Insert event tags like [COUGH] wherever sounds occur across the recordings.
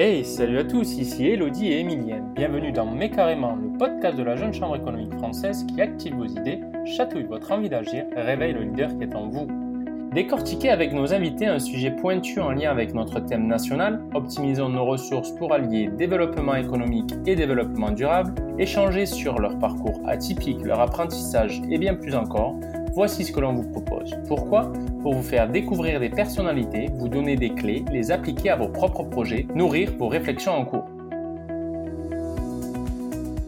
Hey, salut à tous, ici Elodie et Emilienne. Bienvenue dans Mais Carrément, le podcast de la Jeune Chambre économique française qui active vos idées, chatouille votre envie d'agir réveille le leader qui est en vous. Décortiquer avec nos invités un sujet pointu en lien avec notre thème national, optimisons nos ressources pour allier développement économique et développement durable, échanger sur leur parcours atypique, leur apprentissage et bien plus encore, voici ce que l'on vous propose. Pourquoi? Pour vous faire découvrir des personnalités, vous donner des clés, les appliquer à vos propres projets, nourrir vos réflexions en cours.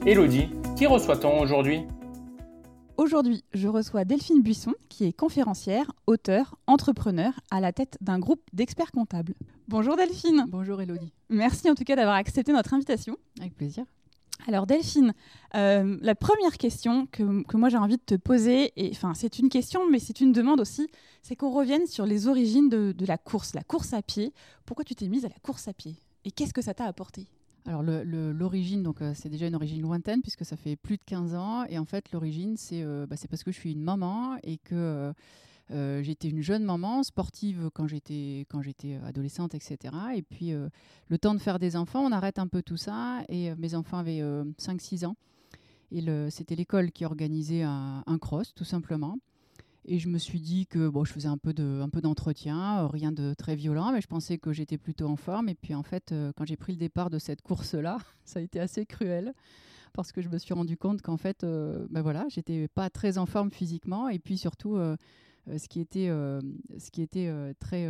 Elodie, qui reçoit-on aujourd'hui? Aujourd'hui, je reçois Delphine Buisson, qui est conférencière, auteur, entrepreneur, à la tête d'un groupe d'experts comptables. Bonjour Delphine. Bonjour Elodie. Merci en tout cas d'avoir accepté notre invitation. Avec plaisir. Alors Delphine, euh, la première question que, moi j'ai envie de te poser, et enfin c'est une question mais c'est une demande aussi, c'est qu'on revienne sur les origines de, de la course, la course à pied. Pourquoi tu t'es mise à la course à pied? Et qu'est-ce que ça t'a apporté? Alors l'origine, donc euh, c'est déjà une origine lointaine puisque ça fait plus de 15 ans. Et en fait, l'origine, c'est euh, bah, parce que je suis une maman et que euh, j'étais une jeune maman sportive quand j'étais j'étais adolescente, etc. Et puis le temps de faire des enfants, on arrête un peu tout ça. Et mes enfants avaient 5-6 ans. Et c'était l'école qui organisait un, cross, tout simplement. Et je me suis dit que bon, je faisais un peu, d'entretien, euh, rien de très violent, mais je pensais que j'étais plutôt en forme. Et puis en fait, euh, quand j'ai pris le départ de cette course-là, [LAUGHS] ça a été assez cruel parce que je me suis rendu compte qu'en fait, euh, ben voilà, j'étais pas très en forme physiquement. Et puis surtout, ce qui était, ce qui était très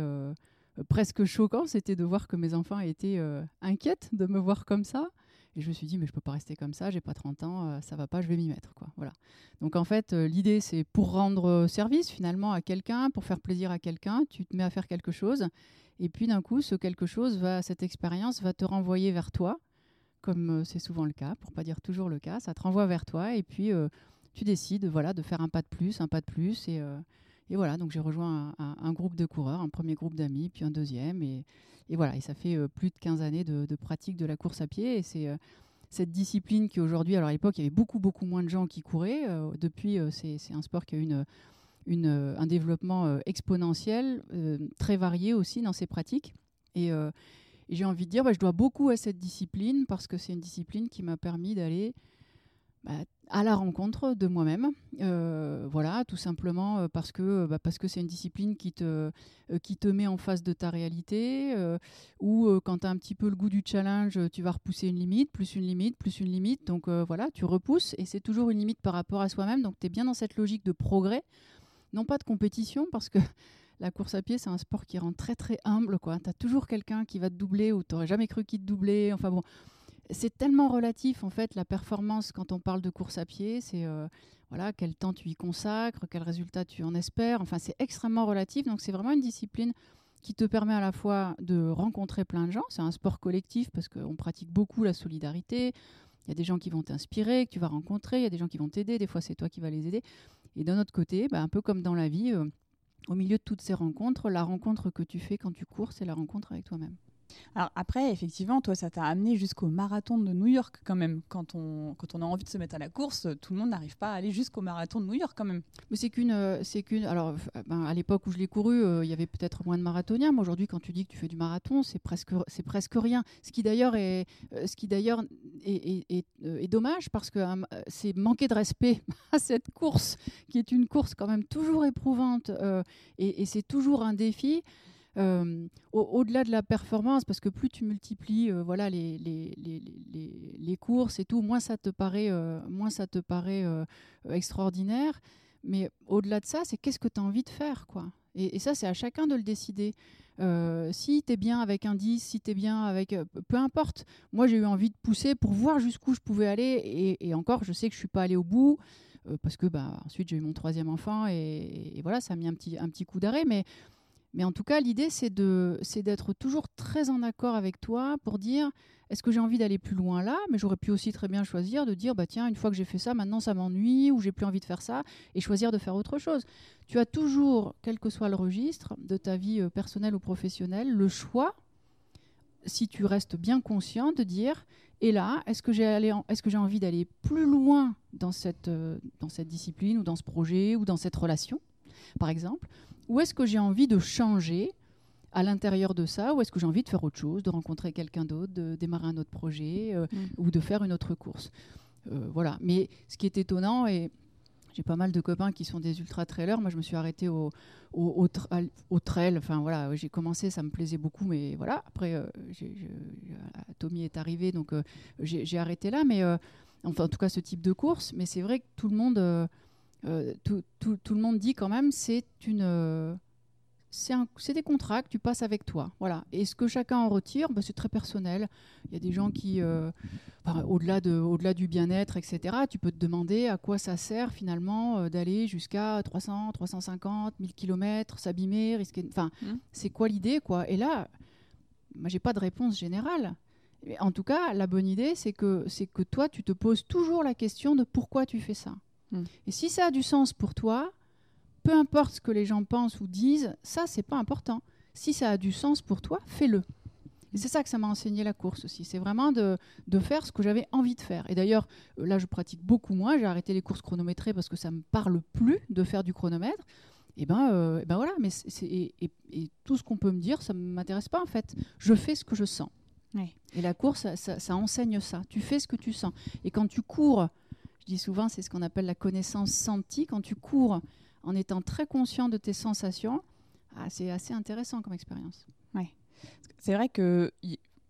presque choquant, c'était de voir que mes enfants étaient inquiètes de me voir comme ça. Et je me suis dit, mais je peux pas rester comme ça, j'ai pas 30 ans, euh, ça va pas, je vais m'y mettre. Quoi. Voilà. Donc en fait, euh, l'idée, c'est pour rendre euh, service finalement à quelqu'un, pour faire plaisir à quelqu'un, tu te mets à faire quelque chose. Et puis d'un coup, ce quelque chose, va, cette expérience va te renvoyer vers toi, comme c'est souvent le cas, pour pas dire toujours le cas. Ça te renvoie vers toi et puis tu décides voilà, de faire un pas de plus, un pas de plus. Et, et voilà, donc j'ai rejoint un, groupe de coureurs, un premier groupe d'amis, puis un deuxième. Et, voilà, et ça fait euh, plus de 15 années de, pratique de la course à pied. Et c'est euh, cette discipline qui aujourd'hui, alors à l'époque, il y avait beaucoup, beaucoup moins de gens qui couraient. Euh, depuis, c'est un sport qui a une, une, un développement exponentiel, très varié aussi dans ses pratiques. Et, j'ai envie de dire, bah, je dois beaucoup à cette discipline parce que c'est une discipline qui m'a permis d'aller bah, à la rencontre de moi-même. Euh, voilà, tout simplement euh, parce que bah, parce que c'est une discipline qui te euh, qui te met en face de ta réalité. ou quand tu as un petit peu le goût du challenge, tu vas repousser une limite, plus une limite, plus une limite. Donc voilà, tu repousses et c'est toujours une limite par rapport à soi-même. Donc tu es bien dans cette logique de progrès, non pas de compétition, parce que [LAUGHS] la course à pied, c'est un sport qui rend très très humble. Tu as toujours quelqu'un qui va te doubler ou tu n'aurais jamais cru qu'il te doublait. Enfin bon, c'est tellement relatif en fait la performance quand on parle de course à pied. C'est euh, voilà quel temps tu y consacres, quel résultat tu en espères. Enfin, c'est extrêmement relatif. Donc c'est vraiment une discipline qui te permet à la fois de rencontrer plein de gens. C'est un sport collectif parce qu'on pratique beaucoup la solidarité. Il y a des gens qui vont t'inspirer, que tu vas rencontrer. Il y a des gens qui vont t'aider. Des fois, c'est toi qui vas les aider. Et d'un autre côté, bah, un peu comme dans la vie, euh, au milieu de toutes ces rencontres, la rencontre que tu fais quand tu cours, c'est la rencontre avec toi-même. Alors après, effectivement, toi, ça t'a amené jusqu'au marathon de New York quand même. Quand on, quand on a envie de se mettre à la course, tout le monde n'arrive pas à aller jusqu'au marathon de New York quand même. Mais c'est qu'une, euh, c'est qu'une. Alors, euh, ben, à l'époque où je l'ai couru, euh, il y avait peut-être moins de marathoniens. Mais aujourd'hui, quand tu dis que tu fais du marathon, c'est presque, c'est presque rien. Ce qui d'ailleurs est, ce qui d'ailleurs est, est, dommage parce que c'est manquer de respect [LAUGHS] à cette course qui est une course quand même toujours éprouvante et c'est toujours un défi. Au-delà de la performance, parce que plus tu multiplies voilà, les, courses et tout, moins ça te paraît, moins ça te extraordinaire. Mais au-delà de ça, c'est qu'est-ce que tu as envie de faire quoi? Et, ça, c'est à chacun de le décider. si tu es bien avec un 10, si tu es bien avec... peu importe. Moi, j'ai eu envie de pousser pour voir jusqu'où je pouvais aller. Et, encore, je sais que je suis pas allée au bout. parce que bah, ensuite j'ai eu mon troisième enfant et, et, voilà ça a mis un petit, un petit coup d'arrêt mais mais en tout cas, l'idée, c'est d'être toujours très en accord avec toi pour dire est-ce que j'ai envie d'aller plus loin là? Mais j'aurais pu aussi très bien choisir de dire bah tiens, une fois que j'ai fait ça, maintenant ça m'ennuie ou j'ai plus envie de faire ça et choisir de faire autre chose. Tu as toujours, quel que soit le registre de ta vie euh, personnelle ou professionnelle, le choix, si tu restes bien conscient, de dire et là, est-ce que j'ai j'ai envie d'aller plus loin dans cette, euh, dans cette discipline ou dans ce projet ou dans cette relation, par exemple ou est-ce que j'ai envie de changer à l'intérieur de ça ou est-ce que j'ai envie de faire autre chose, de rencontrer quelqu'un d'autre, de démarrer un autre projet euh, Mm. ou de faire une autre course. Euh, voilà. Mais ce qui est étonnant, et j'ai pas mal de copains qui sont des ultra trailers, moi je me suis arrêtée au, au, au, tra- au trail. Enfin voilà, j'ai commencé, ça me plaisait beaucoup, mais voilà. Après, euh, Tommy est arrivé, donc j'ai arrêté là. Mais enfin, en tout cas, ce type de course. Mais c'est vrai que tout le monde, euh, tout, tout- tout le monde dit quand même, c'est une euh, c'est des contrats que tu passes avec toi. Voilà. Et ce que chacun en retire, bah, c'est très personnel. Il y a des gens qui, euh, enfin, au-delà de, au-delà du bien-être, etc., tu peux te demander à quoi ça sert finalement euh, d'aller jusqu'à 300, 350, 1000 km, s'abîmer, risquer. Enfin, Mhm. c'est quoi l'idée, quoi? Et là, moi, j'ai pas de réponse générale. Mais en tout cas, la bonne idée, c'est que, c'est que toi, tu te poses toujours la question de pourquoi tu fais ça. Mhm. Et si ça a du sens pour toi, peu importe ce que les gens pensent ou disent, ça, c'est pas important. Si ça a du sens pour toi, fais-le. Et c'est ça que ça m'a enseigné la course aussi. C'est vraiment de, de faire ce que j'avais envie de faire. Et d'ailleurs, euh, là, je pratique beaucoup moins. J'ai arrêté les courses chronométrées parce que ça me parle plus de faire du chronomètre. Et ben, euh, ben voilà. Mais c'est, c'est- et, et- et tout ce qu'on peut me dire, ça ne m'intéresse pas en fait. Je fais ce que je sens. Ouais. Et la course, ça, ça- ça enseigne ça. Tu fais ce que tu sens. Et quand tu cours, je dis souvent, c'est ce qu'on appelle la connaissance sentie. Quand tu cours en étant très conscient de tes sensations, ah, c'est assez intéressant comme expérience. C'est vrai que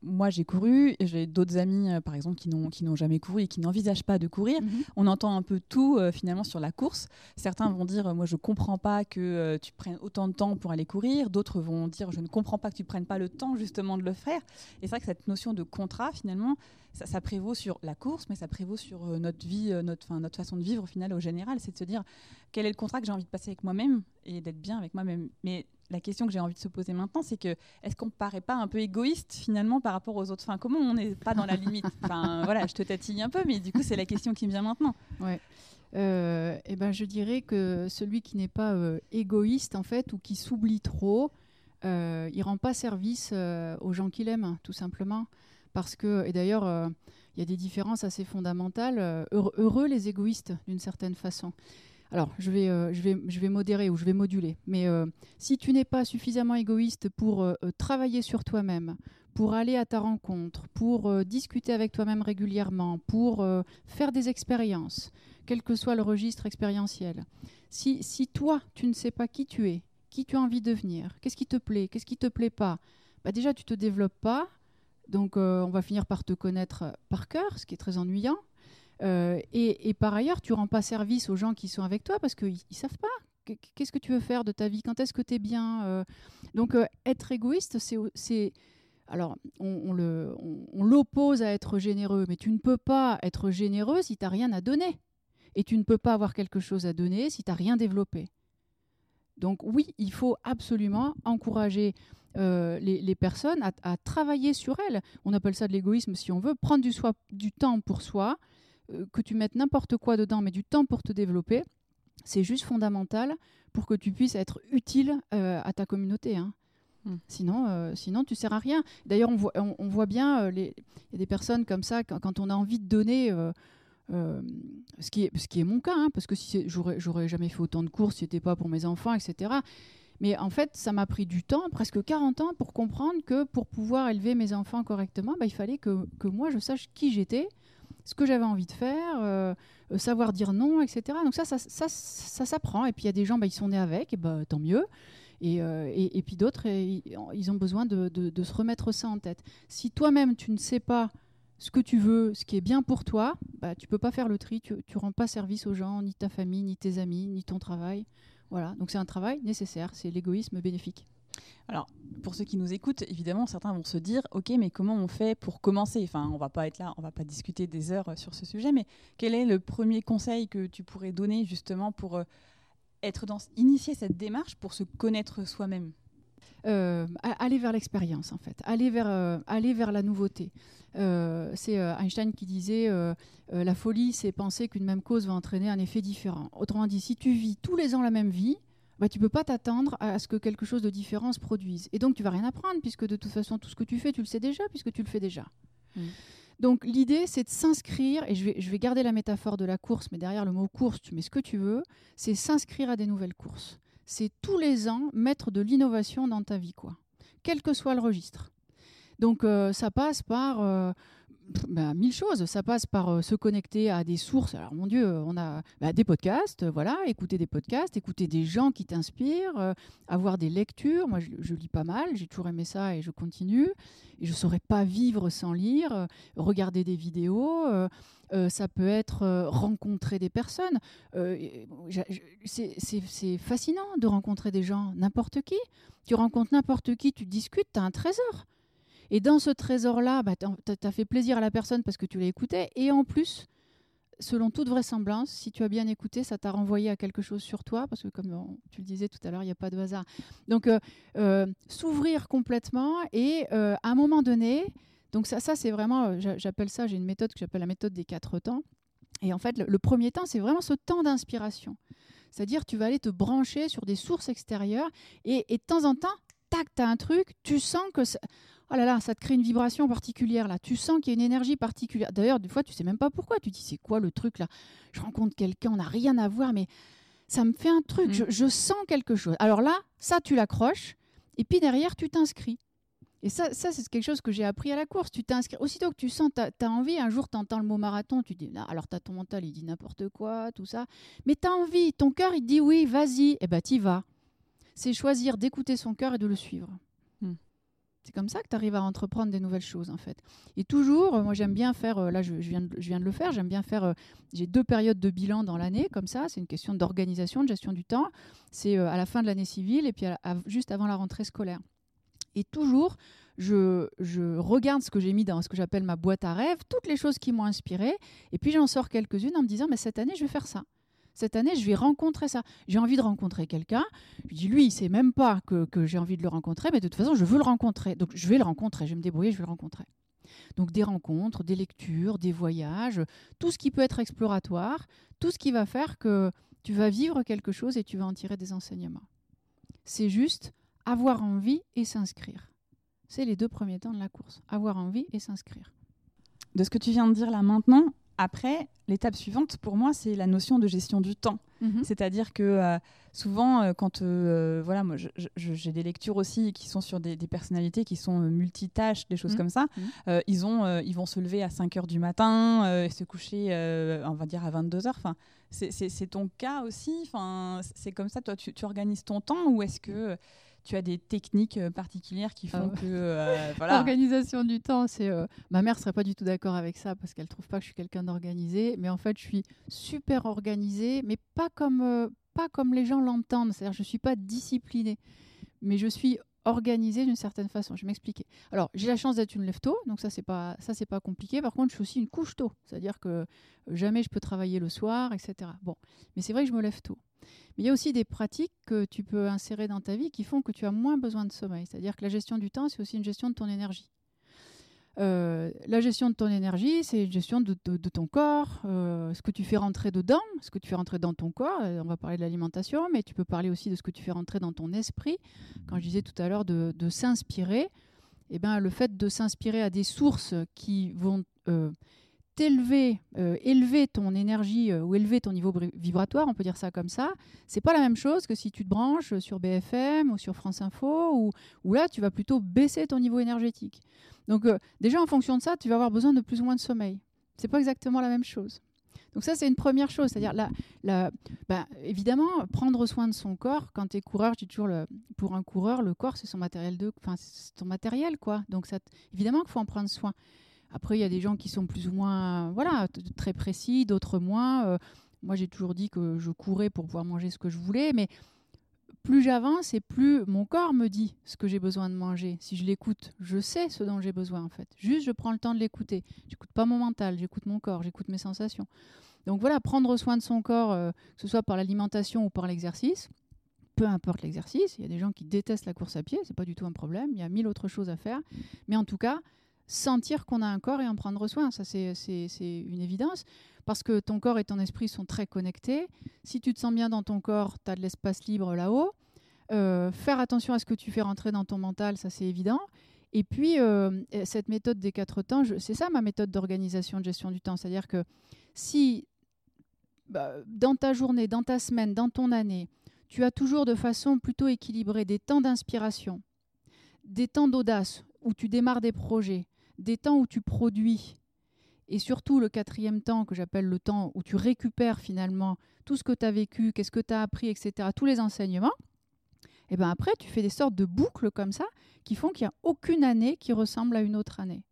moi j'ai couru, j'ai d'autres amis euh, par exemple qui n'ont qui n'ont jamais couru et qui n'envisagent pas de courir. On entend un peu tout euh, finalement sur la course. Certains vont dire euh, moi je comprends pas que tu prennes autant de temps pour aller courir. D'autres vont dire je ne comprends pas que tu prennes pas le temps justement de le faire. Et c'est vrai que cette notion de contrat finalement ça, ça prévaut sur la course, mais ça prévaut sur notre vie, notre, 'fin, notre façon de vivre au final au général. C'est de se dire quel est le contrat que j'ai envie de passer avec moi-même et d'être bien avec moi-même. Mais la question que j'ai envie de se poser maintenant, c'est que est-ce qu'on paraît pas un peu égoïste finalement par rapport aux autres? Enfin, comment on n'est pas dans la limite? [LAUGHS] Enfin, voilà, je te tatille un peu, mais du coup, c'est la question qui me vient maintenant. Euh, eh ben, je dirais que celui qui n'est pas euh, égoïste en fait ou qui s'oublie trop, euh, il rend pas service euh, aux gens qu'il aime, tout simplement. Parce que, et d'ailleurs, il y a des différences assez fondamentales. Heureux les égoïstes, d'une certaine façon. Alors, je vais, euh, je, vais, modérer ou je vais moduler. Mais euh, si tu n'es pas suffisamment égoïste pour euh, travailler sur toi-même, pour aller à ta rencontre, pour discuter avec toi-même régulièrement, pour faire des expériences, quel que soit le registre expérientiel, si, si toi, tu ne sais pas qui tu es, qui tu as envie de devenir, qu'est-ce qui te plaît, qu'est-ce qui te plaît pas, bah déjà, tu te développes pas. Donc, on va finir par te connaître par cœur, ce qui est très ennuyant. Euh, et, par ailleurs, tu rends pas service aux gens qui sont avec toi parce qu'ils ne savent pas. Qu- Qu'est-ce que tu veux faire de ta vie? Quand est-ce que tu es bien Euh, Donc, euh, être égoïste, c'est. Alors, on, l'oppose à être généreux, mais tu ne peux pas être généreux si tu n'as rien à donner. Et tu ne peux pas avoir quelque chose à donner si tu n'as rien développé. Donc oui, il faut absolument encourager les, personnes à, travailler sur elles. On appelle ça de l'égoïsme si on veut. Prendre du, temps pour soi, que tu mettes n'importe quoi dedans, mais du temps pour te développer, c'est juste fondamental pour que tu puisses être utile euh, à ta communauté. hein. Mm. Sinon, euh, sinon, tu sers à rien. D'ailleurs, on voit, on, on voit bien, euh, les- il y a des personnes comme ça, quand, quand on a envie de donner, euh, euh, ce, qui est, ce qui est mon cas, hein, parce que si j'aurais jamais fait autant de courses si ce n'était pas pour mes enfants, etc. Mais en fait, ça m'a pris du temps, presque 40 ans, pour comprendre que pour pouvoir élever mes enfants correctement, bah, il fallait que, que moi, je sache qui j'étais, ce que j'avais envie de faire, euh, euh, savoir dire non, etc. Donc ça, ça, ça, ça s'apprend. Et puis il y a des gens, bah, ils sont nés avec, et bah, tant mieux. Et, euh, et, puis d'autres, ils ont besoin de, de- se remettre ça en tête. Si toi-même, tu ne sais pas ce que tu veux, ce qui est bien pour toi, bah, tu peux pas faire le tri, tu ne rends pas service aux gens, ni ta famille, ni tes amis, ni ton travail. Voilà, donc c'est un travail nécessaire, c'est l'égoïsme bénéfique. Pour ceux qui nous écoutent, évidemment, certains vont se dire, ok, mais comment on fait pour commencer? Enfin, on va pas être là, on va pas discuter des heures euh, sur ce sujet, mais quel est le premier conseil que tu pourrais donner justement pour euh, être dans, initier cette démarche pour se connaître soi-même? Euh, aller vers l'expérience en fait, aller vers, euh, aller vers la nouveauté. C'est Einstein qui disait la folie, c'est penser qu'une même cause va entraîner un effet différent. Autrement dit, si tu vis tous les ans la même vie, bah, tu peux pas t'attendre à ce que quelque chose de différent se produise. Et donc tu vas rien apprendre puisque de toute façon tout ce que tu fais, tu le sais déjà puisque tu le fais déjà. Mm. Donc l'idée, c'est de s'inscrire, et je vais, je vais garder la métaphore de la course, mais derrière le mot course, tu mets ce que tu veux, c'est s'inscrire à des nouvelles courses. C'est tous les ans mettre de l'innovation dans ta vie, quoi. quel que soit le registre. Donc euh, ça passe par euh, bah, mille choses. Ça passe par euh, se connecter à des sources. Alors mon Dieu, on a bah, des podcasts, voilà, écouter des podcasts, écouter des gens qui t'inspirent, avoir des lectures. Moi, je, lis pas mal, j'ai toujours aimé ça et je continue. Et je saurais pas vivre sans lire. regarder des vidéos. ça peut être rencontrer des personnes. c'est fascinant de rencontrer des gens, n'importe qui. Tu rencontres n'importe qui, tu discutes, tu as un trésor. Et dans ce trésor-là, bah, tu as fait plaisir à la personne parce que tu l'as écouté. Et en plus, selon toute vraisemblance, si tu as bien écouté, ça t'a renvoyé à quelque chose sur toi, parce que comme tu le disais tout à l'heure, il n'y a pas de hasard. Donc, euh, euh, s'ouvrir complètement et euh, à un moment donné, donc ça, ça c'est vraiment, j'appelle ça, j'ai une méthode que j'appelle la méthode des quatre temps. Et en fait, le, premier temps, c'est vraiment ce temps d'inspiration. C'est-à-dire, tu vas aller te brancher sur des sources extérieures et, et de temps en temps, tac, tu as un truc, tu sens que oh là là, ça te crée une vibration particulière là. Tu sens qu'il y a une énergie particulière. D'ailleurs, des fois, tu sais même pas pourquoi. Tu dis, c'est quoi le truc là? Je rencontre quelqu'un, on n'a rien à voir, mais ça me fait un truc. Mm. Je, sens quelque chose. Alors là, ça, tu l'accroches. Et puis derrière, tu t'inscris. Et ça, ça c'est quelque chose que j'ai appris à la course. Tu t'inscris. Aussitôt que tu sens, tu as, envie, un jour, tu entends le mot marathon, tu dis, alors tu as ton mental, il dit n'importe quoi, tout ça. Mais tu as envie, ton cœur, il dit oui, vas-y. Et eh bien, tu vas. C'est choisir d'écouter son cœur et de le suivre. C'est comme ça que tu arrives à entreprendre des nouvelles choses, en fait. Et toujours, euh, moi j'aime bien faire, euh, là je, viens de, je, viens de, le faire, j'aime bien faire, euh, j'ai deux périodes de bilan dans l'année, comme ça, c'est une question d'organisation, de gestion du temps. C'est à la fin de l'année civile et puis juste avant la rentrée scolaire. Et toujours, je, je regarde ce que j'ai mis dans ce que j'appelle ma boîte à rêves, toutes les choses qui m'ont inspiré, et puis j'en sors quelques-unes en me disant, mais cette année, je vais faire ça cette année, je vais rencontrer ça. J'ai envie de rencontrer quelqu'un. Je dis, lui, il sait même pas que, j'ai envie de le rencontrer, mais de toute façon, je veux le rencontrer. Donc, je vais le rencontrer. Je vais me débrouiller, je vais le rencontrer. Donc, des rencontres, des lectures, des voyages, tout ce qui peut être exploratoire, tout ce qui va faire que tu vas vivre quelque chose et tu vas en tirer des enseignements. C'est juste avoir envie et s'inscrire. C'est les deux premiers temps de la course. Avoir envie et s'inscrire. De ce que tu viens de dire là maintenant, après, l'étape suivante, pour moi, c'est la notion de gestion du temps. Mhm. C'est-à-dire que euh, souvent, euh, quand euh, voilà, moi, j'ai des lectures aussi qui sont sur des, personnalités qui sont multitâches, des choses mhm. comme ça. Mhm. ils ont, ils vont se lever à 5 heures du matin, et se coucher, on va dire à 22 heures. Enfin, c'est ton cas aussi. Enfin, c'est comme ça, toi, tu, tu organises ton temps ou est-ce que tu as des techniques euh, particulières qui font ah que euh, [LAUGHS] voilà. L'organisation du temps, c'est euh, ma mère serait pas du tout d'accord avec ça parce qu'elle trouve pas que je suis quelqu'un d'organisé, mais en fait je suis super organisée, mais pas comme pas comme les gens l'entendent, c'est-à-dire je suis pas disciplinée, mais je suis organisée d'une certaine façon. Je vais m'expliquer. Alors, j'ai la chance d'être une lève-tôt, donc ça c'est pas ça c'est pas compliqué. Par contre, je suis aussi une couche tôt, c'est-à-dire que jamais je peux travailler le soir, etc. Bon, mais c'est vrai que je me lève tôt. Mais il y a aussi des pratiques que tu peux insérer dans ta vie qui font que tu as moins besoin de sommeil. C'est-à-dire que la gestion du temps, c'est aussi une gestion de ton énergie. Euh, la gestion de ton énergie, c'est une gestion de, ton corps, euh, ce que tu fais rentrer dedans, ce que tu fais rentrer dans ton corps. Euh, on va parler de l'alimentation, mais tu peux parler aussi de ce que tu fais rentrer dans ton esprit. Quand je disais tout à l'heure de, s'inspirer, eh ben, le fait de s'inspirer à des sources qui vont t'élever, élever ton énergie ou élever ton niveau vibratoire, on peut dire ça comme ça, c'est pas la même chose que si tu te branches sur BFM ou sur France Info, où là tu vas plutôt baisser ton niveau énergétique. Donc euh, déjà en fonction de ça, tu vas avoir besoin de plus ou moins de sommeil. C'est pas exactement la même chose. Donc ça, c'est une première chose. C'est-à-dire, la, bah, évidemment, prendre soin de son corps. Quand tu es coureur, je toujours, pour un coureur, le corps, c'est son matériel. De, c'est ton matériel, quoi. Donc évidemment qu'il faut en prendre soin. Après, il y a des gens qui sont plus ou moins voilà, très précis, d'autres moins. Euh, moi, j'ai toujours dit que je courais pour pouvoir manger ce que je voulais, mais plus j'avance et plus mon corps me dit ce que j'ai besoin de manger. Si je l'écoute, je sais ce dont j'ai besoin en fait. Juste, je prends le temps de l'écouter. J'écoute pas mon mental, j'écoute mon corps, j'écoute mes sensations. Donc voilà, prendre soin de son corps, euh, que ce soit par l'alimentation ou par l'exercice, peu importe l'exercice. Il y a des gens qui détestent la course à pied, c'est pas du tout un problème. Il y a mille autres choses à faire, mais en tout cas, sentir qu'on a un corps et en prendre soin, ça c'est une évidence parce que ton corps et ton esprit sont très connectés. Si tu te sens bien dans ton corps, tu as de l'espace libre là-haut. Euh, faire attention à ce que tu fais rentrer dans ton mental, ça c'est évident. Et puis, euh, cette méthode des quatre temps, c'est ça ma méthode d'organisation, de gestion du temps. C'est-à-dire que si bah, dans ta journée, dans ta semaine, dans ton année, tu as toujours de façon plutôt équilibrée des temps d'inspiration, des temps d'audace où tu démarres des projets, des temps où tu produis, et surtout le quatrième temps que j'appelle le temps où tu récupères finalement tout ce que tu as vécu, qu'est-ce que tu as appris, etc., tous les enseignements, et bien après, tu fais des sortes de boucles comme ça qui font qu'il n'y a aucune année qui ressemble à une autre année.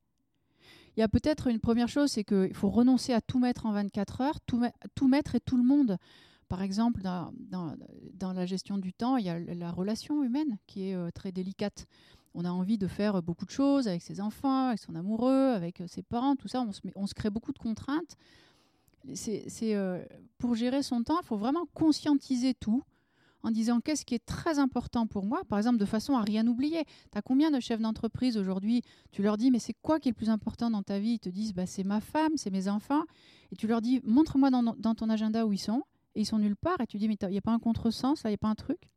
Il y a peut-être une première chose, c'est qu'il faut renoncer à tout mettre en 24 heures, tout, mettre et tout le monde. Par exemple, dans, dans, la gestion du temps, il y a la relation humaine qui est euh, très délicate. On a envie de faire beaucoup de choses avec ses enfants, avec son amoureux, avec euh, ses parents, tout ça. On se, on se crée beaucoup de contraintes. C'est, euh, pour gérer son temps, il faut vraiment conscientiser tout en disant qu'est-ce qui est très important pour moi, par exemple de façon à rien oublier. Tu as combien de chefs d'entreprise aujourd'hui? Tu leur dis mais c'est quoi qui est le plus important dans ta vie? Ils te disent bah, c'est ma femme, c'est mes enfants. Et tu leur dis montre-moi dans, ton agenda où ils sont. Et ils sont nulle part. Et tu dis mais il n'y a pas un contresens, il n'y a pas un truc?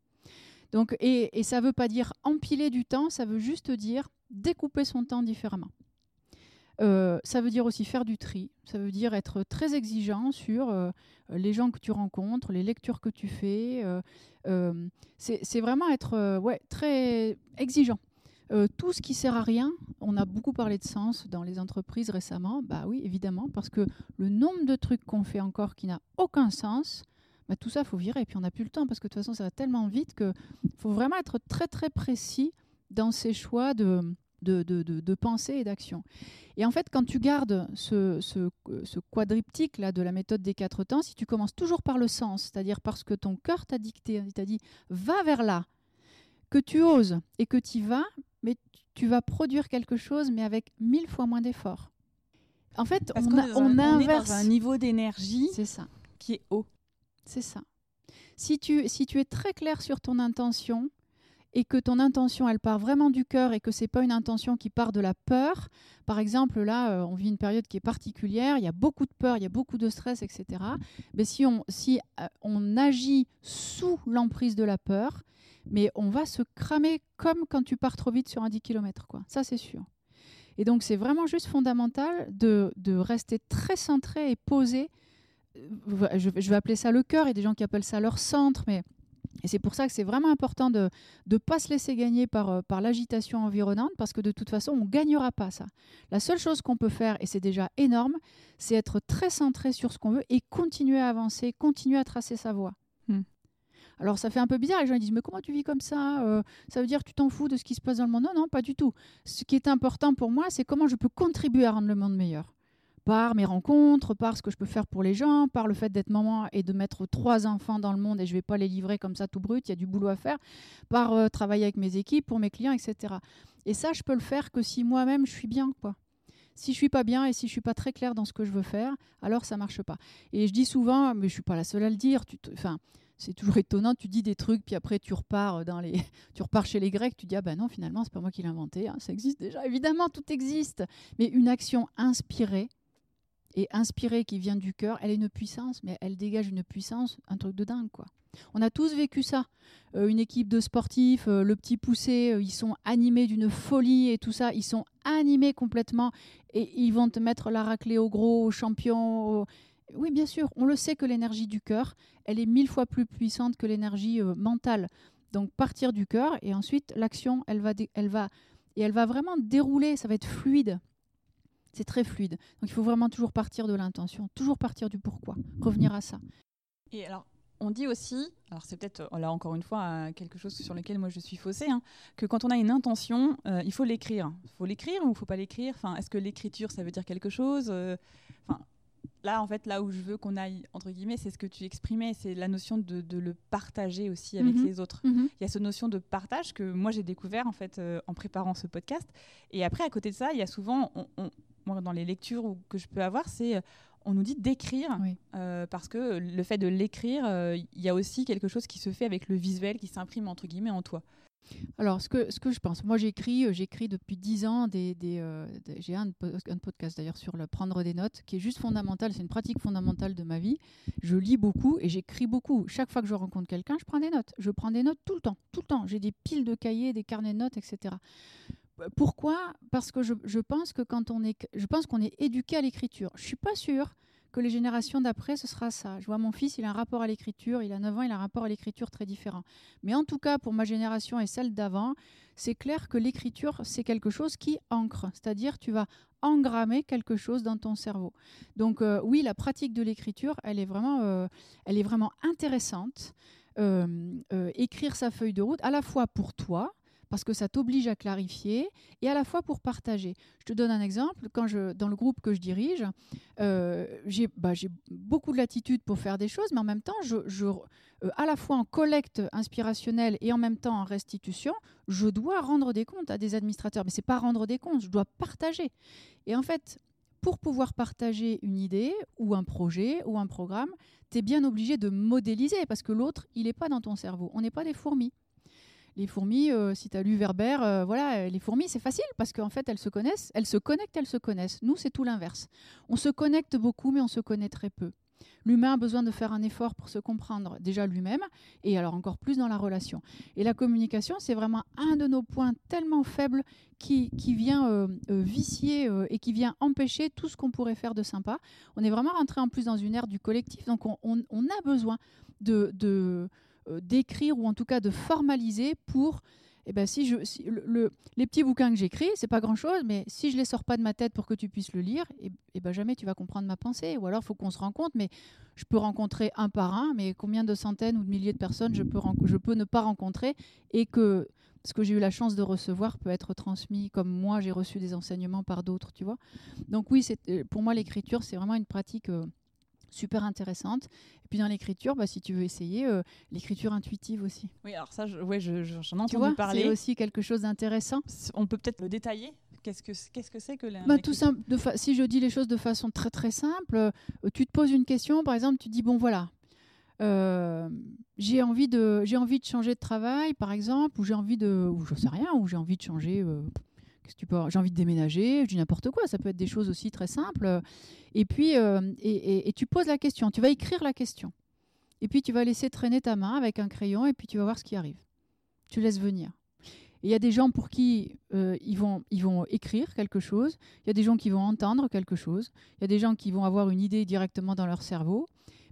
Donc, et, ça ne veut pas dire empiler du temps, ça veut juste dire découper son temps différemment. Euh, ça veut dire aussi faire du tri, ça veut dire être très exigeant sur euh, les gens que tu rencontres, les lectures que tu fais. Euh, c'est vraiment être très exigeant. tout ce qui sert à rien, on a beaucoup parlé de sens dans les entreprises récemment, bah oui, évidemment, parce que le nombre de trucs qu'on fait encore qui n'a aucun sens, bah, tout ça, faut virer. Et puis on n'a plus le temps parce que de toute façon, ça va tellement vite qu'il faut vraiment être très très précis dans ses choix de, de, de, de, pensée et d'action. Et en fait, quand tu gardes ce, ce, ce, quadriptyque là de la méthode des quatre temps, si tu commences toujours par le sens, c'est-à-dire parce que ton cœur t'a dicté, il t'a dit va vers là, que tu oses et que tu y vas, mais tu vas produire quelque chose, mais avec mille fois moins d'efforts. En fait, on, a, on, inverse un niveau d'énergie c'est ça. qui est haut. C'est ça. Si tu, si tu es très clair sur ton intention, et que ton intention, elle part vraiment du cœur et que c'est pas une intention qui part de la peur. Par exemple, là, euh, on vit une période qui est particulière, il y a beaucoup de peur, il y a beaucoup de stress, etc. Mais si on, si, euh, on agit sous l'emprise de la peur, mais on va se cramer comme quand tu pars trop vite sur un 10 km, quoi. Ça, c'est sûr. Et donc, c'est vraiment juste fondamental de, de rester très centré et posé. Je, vais appeler ça le cœur, il y a des gens qui appellent ça leur centre, mais et c'est pour ça que c'est vraiment important de ne pas se laisser gagner par, euh, par l'agitation environnante, parce que de toute façon, on ne gagnera pas ça. La seule chose qu'on peut faire, et c'est déjà énorme, c'est être très centré sur ce qu'on veut et continuer à avancer, continuer à tracer sa voie. Hmm. Alors ça fait un peu bizarre, les gens disent mais comment tu vis comme ça euh, Ça veut dire que tu t'en fous de ce qui se passe dans le monde? Non, non, pas du tout. Ce qui est important pour moi, c'est comment je peux contribuer à rendre le monde meilleur par mes rencontres, par ce que je peux faire pour les gens, par le fait d'être maman et de mettre trois enfants dans le monde et je ne vais pas les livrer comme ça tout brut, il y a du boulot à faire, par euh, travailler avec mes équipes, pour mes clients, etc. Et ça, je peux le faire que si moi-même je suis bien, quoi. Si je suis pas bien et si je suis pas très claire dans ce que je veux faire, alors ça marche pas. Et je dis souvent, mais je suis pas la seule à le dire. Tu enfin, c'est toujours étonnant. Tu dis des trucs, puis après tu repars dans les, [LAUGHS] tu repars chez les Grecs. Tu dis ah ben non, finalement c'est pas moi qui l'ai inventé. Hein, ça existe déjà. Évidemment, tout existe. Mais une action inspirée, et inspirée qui vient du cœur, elle a une puissance, mais elle dégage une puissance, un truc de dingue, quoi. On a tous vécu ça. Euh, une équipe de sportifs, euh, le petit poussé, euh, ils sont animés d'une folie et tout ça. Ils sont animés complètement et ils vont te mettre la raclée au gros, au champion. Oui, bien sûr, on le sait que l'énergie du cœur, elle est mille fois plus puissante que l'énergie mentale. Donc partir du cœur et ensuite l'action, elle va, elle va et elle va vraiment dérouler. Ça va être fluide. C'est très fluide. Donc il faut vraiment toujours partir de l'intention, toujours partir du pourquoi, revenir à ça. Et alors, on dit aussi, alors c'est peut-être là encore une fois quelque chose sur lequel moi je suis faussée, hein, que quand on a une intention, euh, il faut l'écrire. Il faut l'écrire ou il ne faut pas l'écrire? Enfin, Est-ce que l'écriture, ça veut dire quelque chose euh, enfin, Là, en fait, là où je veux qu'on aille, entre guillemets, c'est ce que tu exprimais, c'est la notion de, le partager aussi avec mhm. les autres. Mhm. Il y a cette notion de partage que moi j'ai découvert en fait euh, en préparant ce podcast. Et après, à côté de ça, il y a souvent, on, moi, dans les lectures que je peux avoir, c'est euh, on nous dit d'écrire euh, parce que le fait de l'écrire, euh, il y a aussi quelque chose qui se fait avec le visuel qui s'imprime entre guillemets en toi. Alors, ce que, ce que je pense, moi j'écris, j'écris depuis dix ans, des, des, j'ai un, un, podcast d'ailleurs sur le prendre des notes, qui est juste fondamental, c'est une pratique fondamentale de ma vie. Je lis beaucoup et j'écris beaucoup. Chaque fois que je rencontre quelqu'un, je prends des notes. Je prends des notes tout le temps, tout le temps. J'ai des piles de cahiers, des carnets de notes, etc. Pourquoi? Parce que je, pense que quand on est, je pense qu'on est éduqué à l'écriture. Je suis pas sûre que les générations d'après, ce sera ça. Je vois mon fils, il a un rapport à l'écriture, il a 9 ans, il a un rapport à l'écriture très différent. Mais en tout cas, pour ma génération et celle d'avant, c'est clair que l'écriture, c'est quelque chose qui ancre. C'est-à-dire, tu vas engrammer quelque chose dans ton cerveau. Donc euh, oui, la pratique de l'écriture, elle est vraiment, euh, elle est vraiment intéressante. Euh, écrire sa feuille de route, à la fois pour toi, parce que ça t'oblige à clarifier, et à la fois pour partager. Je te donne un exemple. Quand je, dans le groupe que je dirige, euh, bah, j'ai beaucoup de latitude pour faire des choses, mais en même temps, je, euh, à la fois en collecte inspirationnelle et en même temps en restitution, je dois rendre des comptes à des administrateurs. Mais c'est pas rendre des comptes, je dois partager. Et en fait, pour pouvoir partager une idée ou un projet ou un programme, tu es bien obligé de modéliser parce que l'autre, il n'est pas dans ton cerveau. On n'est pas des fourmis les fourmis, euh, si tu as lu Verber, euh, voilà, les fourmis, c'est facile parce qu'en fait, elles se connaissent, elles se connectent, elles se connaissent. Nous, c'est tout l'inverse. On se connecte beaucoup, mais on se connaît très peu. L'humain a besoin de faire un effort pour se comprendre déjà lui-même et alors encore plus dans la relation. Et la communication, c'est vraiment un de nos points tellement faibles qui, vient euh, vicier et qui vient empêcher tout ce qu'on pourrait faire de sympa. On est vraiment rentré en plus dans une ère du collectif, donc on, a besoin de, euh, d'écrire ou en tout cas de formaliser pour eh ben, si je, le, les petits bouquins que j'écris, c'est pas grand chose, mais si je les sors pas de ma tête pour que tu puisses le lire, eh, eh ben jamais tu vas comprendre ma pensée. Ou alors, faut qu'on se rencontre, mais je peux rencontrer un par un, mais combien de centaines ou de milliers de personnes je peux, je peux ne pas rencontrer et que ce que j'ai eu la chance de recevoir peut être transmis comme moi j'ai reçu des enseignements par d'autres, tu vois. Donc oui, euh, pour moi l'écriture c'est vraiment une pratique euh, super intéressante. Et puis dans l'écriture, bah, si tu veux essayer, euh, l'écriture intuitive aussi. Oui, alors ça, je, ouais, j'en je, entendu parler. C'est aussi quelque chose d'intéressant. On peut peut-être le détailler Qu'est-ce que qu'est-ce que c'est que la, bah, tout simple, de Si je dis les choses de façon très très simple, euh, tu te poses une question, par exemple, tu dis bon voilà, euh, j'ai envie de j'ai envie de changer de travail, par exemple, ou j'ai envie de ou je sais rien, ou j'ai envie de changer j'ai envie de déménager, je dis n'importe quoi, ça peut être des choses aussi très simples. Et puis, euh, et, tu poses la question, tu vas écrire la question. Et puis, tu vas laisser traîner ta main avec un crayon et puis tu vas voir ce qui arrive. Tu laisses venir. Il y a des gens pour qui euh, ils, vont, ils vont écrire quelque chose, il y a des gens qui vont entendre quelque chose, il y a des gens qui vont avoir une idée directement dans leur cerveau.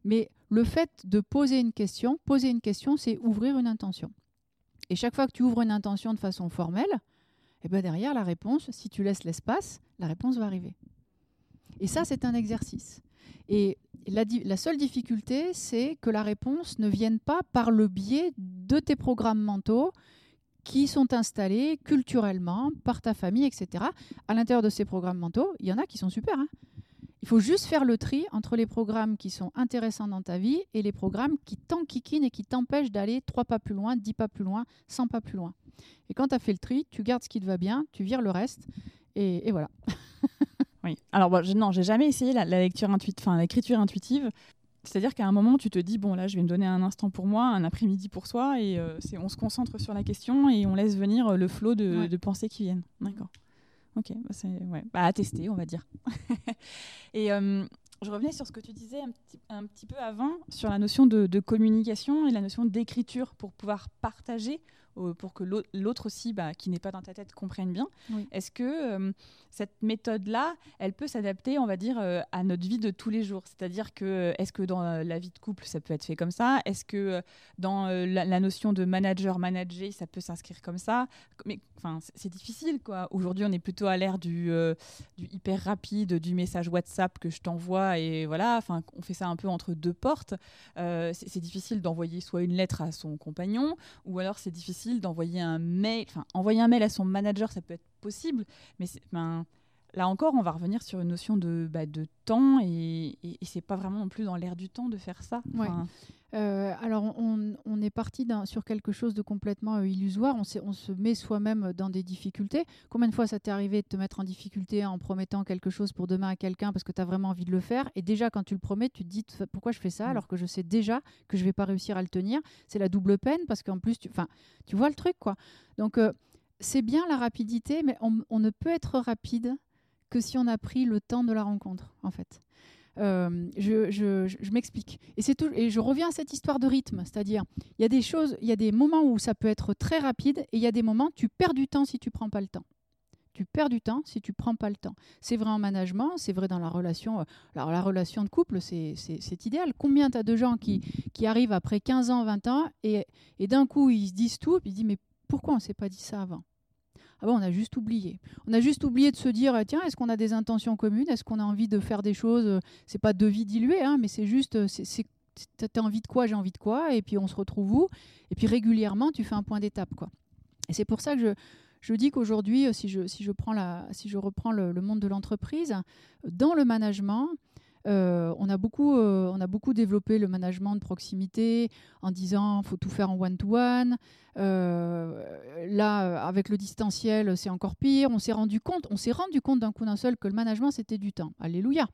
Mais le fait de poser une question, poser une question, c'est ouvrir une intention. Et chaque fois que tu ouvres une intention de façon formelle, et eh ben derrière la réponse, si tu laisses l'espace, la réponse va arriver. Et ça, c'est un exercice. Et la, seule difficulté, c'est que la réponse ne vienne pas par le biais de tes programmes mentaux qui sont installés culturellement par ta famille, etc. À l'intérieur de ces programmes mentaux, il y en a qui sont super. Hein. Il faut juste faire le tri entre les programmes qui sont intéressants dans ta vie et les programmes qui t'enquiquinent et qui t'empêchent d'aller trois pas plus loin, dix pas plus loin, cent pas plus loin. Et quand tu as fait le tri, tu gardes ce qui te va bien, tu vires le reste, et, voilà. [LAUGHS] oui. Alors, bon, je, non, j'ai jamais essayé la, lecture intuitive, enfin l'écriture intuitive. C'est-à-dire qu'à un moment, tu te dis, bon, là, je vais me donner un instant pour moi, un après-midi pour soi, et euh, on se concentre sur la question et on laisse venir le flot de, pensées qui viennent. D'accord. Ok, bah, c'est ouais. bah, à tester, on va dire. [LAUGHS] et euh, je revenais sur ce que tu disais un petit, peu avant, sur la notion de communication et la notion d'écriture pour pouvoir partager pour que l'autre aussi, bah, qui n'est pas dans ta tête, comprenne bien. Est-ce que euh, cette méthode-là, elle peut s'adapter, on va dire, euh, à notre vie de tous les jours? C'est-à-dire que, euh, est-ce que dans la vie de couple, ça peut être fait comme ça? Est-ce que dans la, notion de manager-manager, ça peut s'inscrire comme ça? Mais enfin, c'est difficile, quoi. Aujourd'hui, on est plutôt à l'ère du, du, hyper rapide, du message WhatsApp que je t'envoie, et voilà, enfin, on fait ça un peu entre deux portes. c'est difficile d'envoyer soit une lettre à son compagnon, ou alors c'est difficile d'envoyer un mail. Enfin, envoyer un mail à son manager, ça peut être possible, mais là encore, on va revenir sur une notion de, bah, de temps et, et, c'est pas vraiment non plus dans l'air du temps de faire ça. Euh, alors, on, est parti sur quelque chose de complètement euh, illusoire. On, on, se met soi-même dans des difficultés. Combien de fois ça t'est arrivé de te mettre en difficulté en promettant quelque chose pour demain à quelqu'un parce que tu as vraiment envie de le faire? Et déjà, quand tu le promets, tu te dis pourquoi je fais ça mm. alors que je sais déjà que je vais pas réussir à le tenir? C'est la double peine parce qu'en plus, tu, tu vois le truc, quoi. Donc, euh, c'est bien la rapidité, mais on, on ne peut être rapide que si on a pris le temps de la rencontre, en fait. Euh, je, m'explique. Et, je reviens à cette histoire de rythme, c'est-à-dire, il y a des choses, il y a des moments où ça peut être très rapide, et il y a des moments, tu perds du temps si tu prends pas le temps. tu perds du temps si tu prends pas le temps. C'est vrai en management, c'est vrai dans la relation. Euh, alors la relation de couple, c'est idéal. Combien tu as de gens qui, arrivent après 15 ans, 20 ans et, d'un coup ils se disent tout, et puis ils disent mais pourquoi on s'est pas dit ça avant? Ah bon, on a juste oublié. On a juste oublié de se dire, tiens, est-ce qu'on a des intentions communes? Est-ce qu'on a envie de faire des choses euh, C'est pas de vie diluée, hein, mais c'est juste, euh, c'est as envie de quoi, j'ai envie de quoi, et puis on se retrouve où? Et puis régulièrement, tu fais un point d'étape, quoi. Et c'est pour ça que je, je dis qu'aujourd'hui, euh, si je, si, je si je reprends le, monde de l'entreprise, dans le management, euh, on, a beaucoup, euh, on a beaucoup développé le management de proximité en disant faut tout faire en one-to-one. là, avec le distanciel, c'est encore pire. On s'est rendu compte, on s'est rendu compte d'un coup d'un seul que le management c'était du temps. Alléluia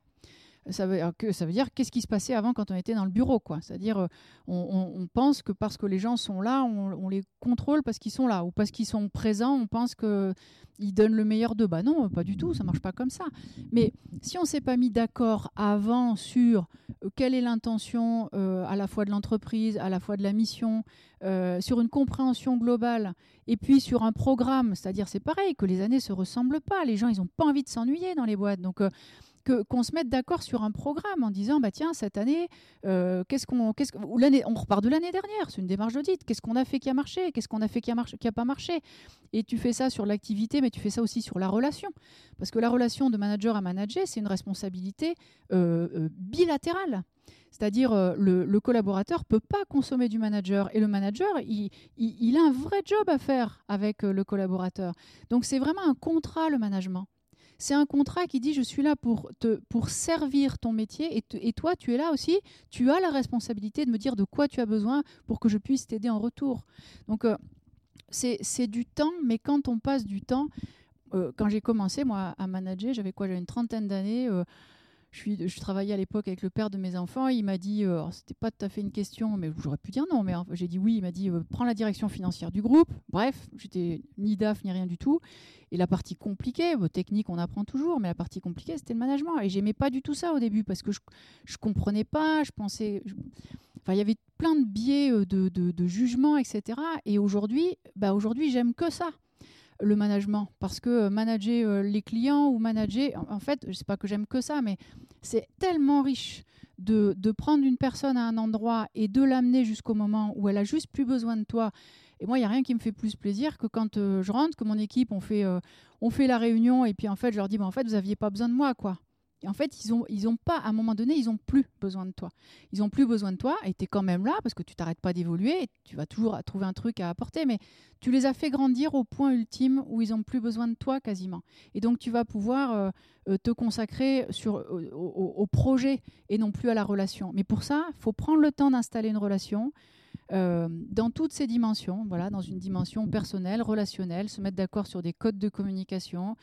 ça veut, dire qu'est-ce qui se passait avant quand on était dans le bureau. quoi. C'est-à-dire, euh, on, pense que parce que les gens sont là, on, les contrôle parce qu'ils sont là, ou parce qu'ils sont présents, on pense qu'ils donnent le meilleur d'eux. Bah non, pas du tout, ça marche pas comme ça. Mais si on s'est pas mis d'accord avant sur euh, quelle est l'intention euh, à la fois de l'entreprise, à la fois de la mission, sur une compréhension globale, et puis sur un programme, c'est-à-dire c'est pareil, que les années se ressemblent pas. Les gens, ils ont pas envie de s'ennuyer dans les boîtes. Donc qu'on se mette d'accord sur un programme en disant bah tiens cette année euh, qu'est-ce qu'on qu'est-ce l'année on repart de l'année dernière c'est une démarche d'audit qu'est-ce qu'on a fait qui a marché? Qu'est-ce qu'on a fait qui a qui a pas marché? Et tu fais ça sur l'activité mais tu fais ça aussi sur la relation. Parce que la relation de manager à manager c'est une responsabilité euh, euh, bilatérale. C'est-à-dire le, le, collaborateur peut pas consommer du manager. Et le manager, il, il a un vrai job à faire avec le collaborateur. Donc c'est vraiment un contrat le management. C'est un contrat qui dit je suis là pour, te, pour servir ton métier et, et, toi tu es là aussi, tu as la responsabilité de me dire de quoi tu as besoin pour que je puisse t'aider en retour. Donc euh, c'est du temps, mais quand on passe du temps, euh, quand j'ai commencé moi à manager, j'avais quoi? J'avais une trentaine d'années. Euh, je, travaillais à l'époque avec le père de mes enfants. Il m'a dit, euh, c'était pas tout à fait une question, mais j'aurais pu dire non, mais j'ai dit oui. Il m'a dit, prends la direction financière du groupe. Bref, j'étais ni DAF ni rien du tout. Et la partie compliquée, technique, on apprend toujours, mais la partie compliquée, c'était le management. Et j'aimais pas du tout ça au début parce que je, je comprenais pas, je pensais. Enfin, il y avait plein de biais euh, de, de, de jugement, etc. Et aujourd'hui, bah aujourd'hui, j'aime que ça le management parce que euh, manager euh, les clients ou manager en fait je sais pas que j'aime que ça mais c'est tellement riche de, de, prendre une personne à un endroit et de l'amener jusqu'au moment où elle a juste plus besoin de toi et moi, il n'y a rien qui me fait plus plaisir que quand euh, je rentre, que mon équipe, on fait, on fait la réunion et puis en fait, je leur dis, bah, en fait, vous n'aviez pas besoin de moi, quoi. Et en fait, ils ont, pas, à un moment donné, ils ont plus besoin de toi. Ils ont plus besoin de toi et tu es quand même là parce que tu t'arrêtes pas d'évoluer. Tu vas toujours trouver un truc à apporter, mais tu les as fait grandir au point ultime où ils ont plus besoin de toi quasiment. Et donc, tu vas pouvoir euh, te consacrer au, projet et non plus à la relation. Mais pour ça, il faut prendre le temps d'installer une relation. Euh, dans toutes ces dimensions, voilà, dans une dimension personnelle, relationnelle, se mettre d'accord sur des codes de communication.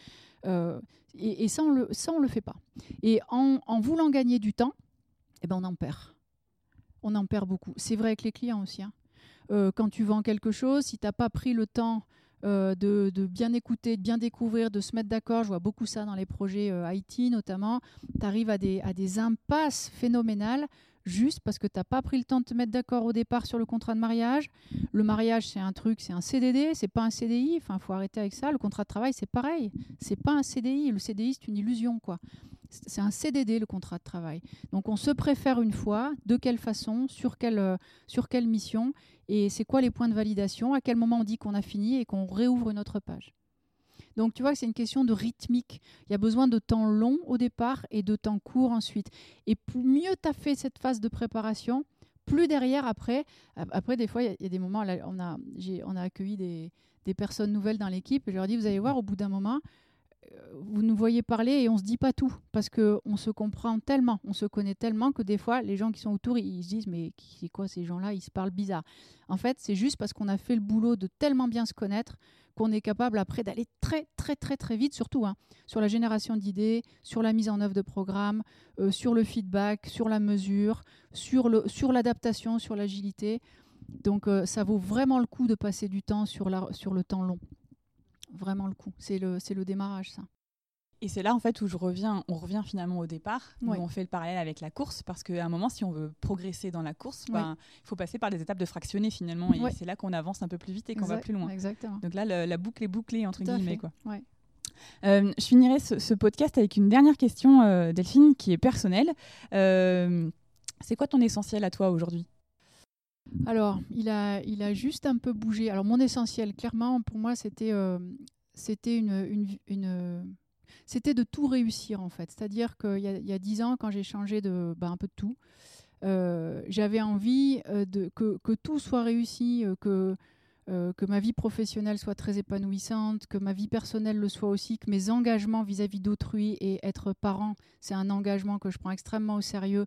Euh, et, ça, on le, ça, le fait pas. Et en, voulant gagner du temps, eh ben, on en perd. On en perd beaucoup. C'est vrai avec les clients aussi. Hein. Euh, quand tu vends quelque chose, si tu n'as pas pris le temps de, bien écouter, de bien découvrir, de se mettre d'accord. Je vois beaucoup ça dans les projets IT notamment. Tu arrives à des impasses phénoménales juste parce que tu n'as pas pris le temps de te mettre d'accord au départ sur le contrat de mariage. Le mariage, c'est un truc, c'est un CDD, c'est pas un CDI. Enfin, faut arrêter avec ça. Le contrat de travail, c'est pareil. C'est pas un CDI. Le CDI, c'est une illusion, quoi. C'est un CDD, le contrat de travail. Donc, on se préfère une fois. De quelle façon? Sur quelle, euh, sur quelle mission? Et c'est quoi les points de validation? À quel moment on dit qu'on a fini et qu'on réouvre une autre page? Donc tu vois que c'est une question de rythmique. Il y a besoin de temps long au départ et de temps court ensuite. Et mieux tu as fait cette phase de préparation, plus derrière, après, après des fois, il y, a des moments, on, a, on a accueilli des, des personnes nouvelles dans l'équipe et je leur dis, vous allez voir, au bout d'un moment, vous nous voyez parler et on se dit pas tout parce que on se comprend tellement, on se connaît tellement que des fois les gens qui sont autour ils se disent mais c'est quoi ces gens-là, ils se parlent bizarre. En fait, c'est juste parce qu'on a fait le boulot de tellement bien se connaître qu'on est capable après d'aller très très très très vite, surtout hein, sur la génération d'idées, sur la mise en œuvre de programmes, euh, sur le feedback, sur la mesure, sur le l'adaptation, sur l'agilité. Donc euh, ça vaut vraiment le coup de passer du temps sur le temps long. Vraiment le coup. C'est le, le démarrage, ça. Et c'est là en fait où je reviens, on revient finalement au départ, où on fait le parallèle avec la course, parce qu'à un moment, si on veut progresser dans la course, ben, il faut passer par des étapes de fractionner finalement, et c'est là qu'on avance un peu plus vite et qu'on va plus loin. Exactement. Donc là, la boucle est bouclée entre guillemets. Quoi. je finirai ce, podcast avec une dernière question, Delphine, qui est personnelle. c'est quoi ton essentiel à toi aujourd'hui? Alors, il a, il a juste un peu bougé. Alors, mon essentiel, clairement, pour moi, c'était c'était une, de tout réussir en fait. C'est-à-dire qu'il y a dix ans, quand j'ai changé de bah, un peu de tout, euh, j'avais envie euh, de, que, tout soit réussi, euh, que, que ma vie professionnelle soit très épanouissante, que ma vie personnelle le soit aussi, que mes engagements vis-à-vis d'autrui et être parent, c'est un engagement que je prends extrêmement au sérieux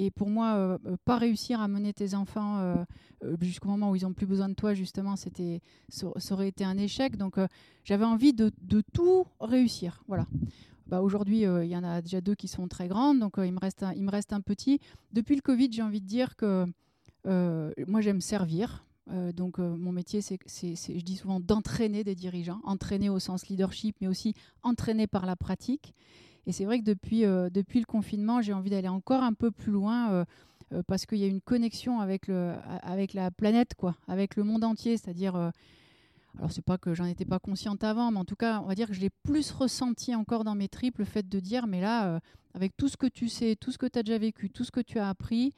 et pour moi, euh, euh, pas réussir à mener tes enfants euh, jusqu'au moment où ils ont plus besoin de toi, justement, c'était, ça, aurait été un échec. Donc, j'avais envie de, tout réussir. Voilà. Bah, aujourd'hui, il y en a déjà deux qui sont très grandes, donc il, me reste un, il me reste un petit. Depuis le Covid, j'ai envie de dire que moi, j'aime servir. donc mon métier, c'est, je dis souvent d'entraîner des dirigeants, entraîner au sens leadership, mais aussi entraîner par la pratique. Et c'est vrai que depuis, euh, depuis le confinement, j'ai envie d'aller encore un peu plus loin euh, euh, parce qu'il y a une connexion avec, la planète, avec le monde entier. C'est-à-dire, alors c'est pas que j'en étais pas consciente avant, mais en tout cas, on va dire que je l'ai plus ressenti encore dans mes tripes, le fait de dire, mais là, avec tout ce que tu sais, tout ce que tu as déjà vécu, tout ce que tu as appris,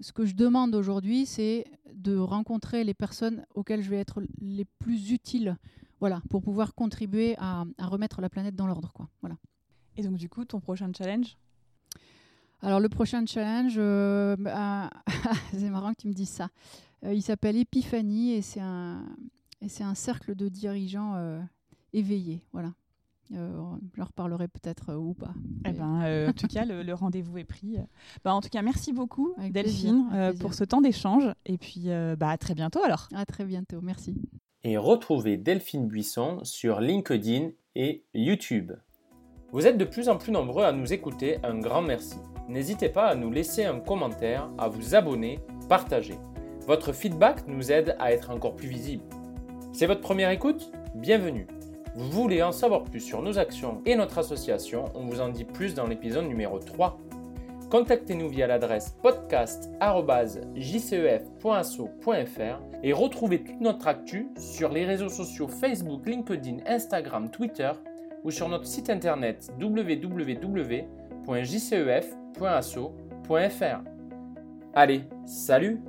ce que je demande aujourd'hui, c'est de rencontrer les personnes auxquelles je vais être les plus utiles, voilà, pour pouvoir contribuer à, à remettre la planète dans l'ordre, quoi. Voilà. Et donc, du coup, ton prochain challenge? Alors, le prochain challenge, euh, bah, [LAUGHS] c'est marrant que tu me dises ça. Euh, il s'appelle Épiphanie et c'est un, et c'est un cercle de dirigeants euh, éveillés. Voilà. je leur parlerai peut-être ou pas. Eh ben, en tout cas, le, rendez-vous est pris. Bah, en tout cas, merci beaucoup, Delphine, pour ce temps d'échange. Et puis, bah, à très bientôt alors. À très bientôt. Merci. Et retrouvez Delphine Buisson sur LinkedIn et YouTube. Vous êtes de plus en plus nombreux à nous écouter, un grand merci. N'hésitez pas à nous laisser un commentaire, à vous abonner, partager. Votre feedback nous aide à être encore plus visible. C'est votre première écoute? Bienvenue. Vous voulez en savoir plus sur nos actions et notre association? On vous en dit plus dans l'épisode numéro 3. Contactez-nous via l'adresse podcast.jcef.asso.fr et retrouvez toute notre actu sur les réseaux sociaux Facebook, LinkedIn, Instagram, Twitter ou sur notre site internet www.jcef.asso.fr. Allez, salut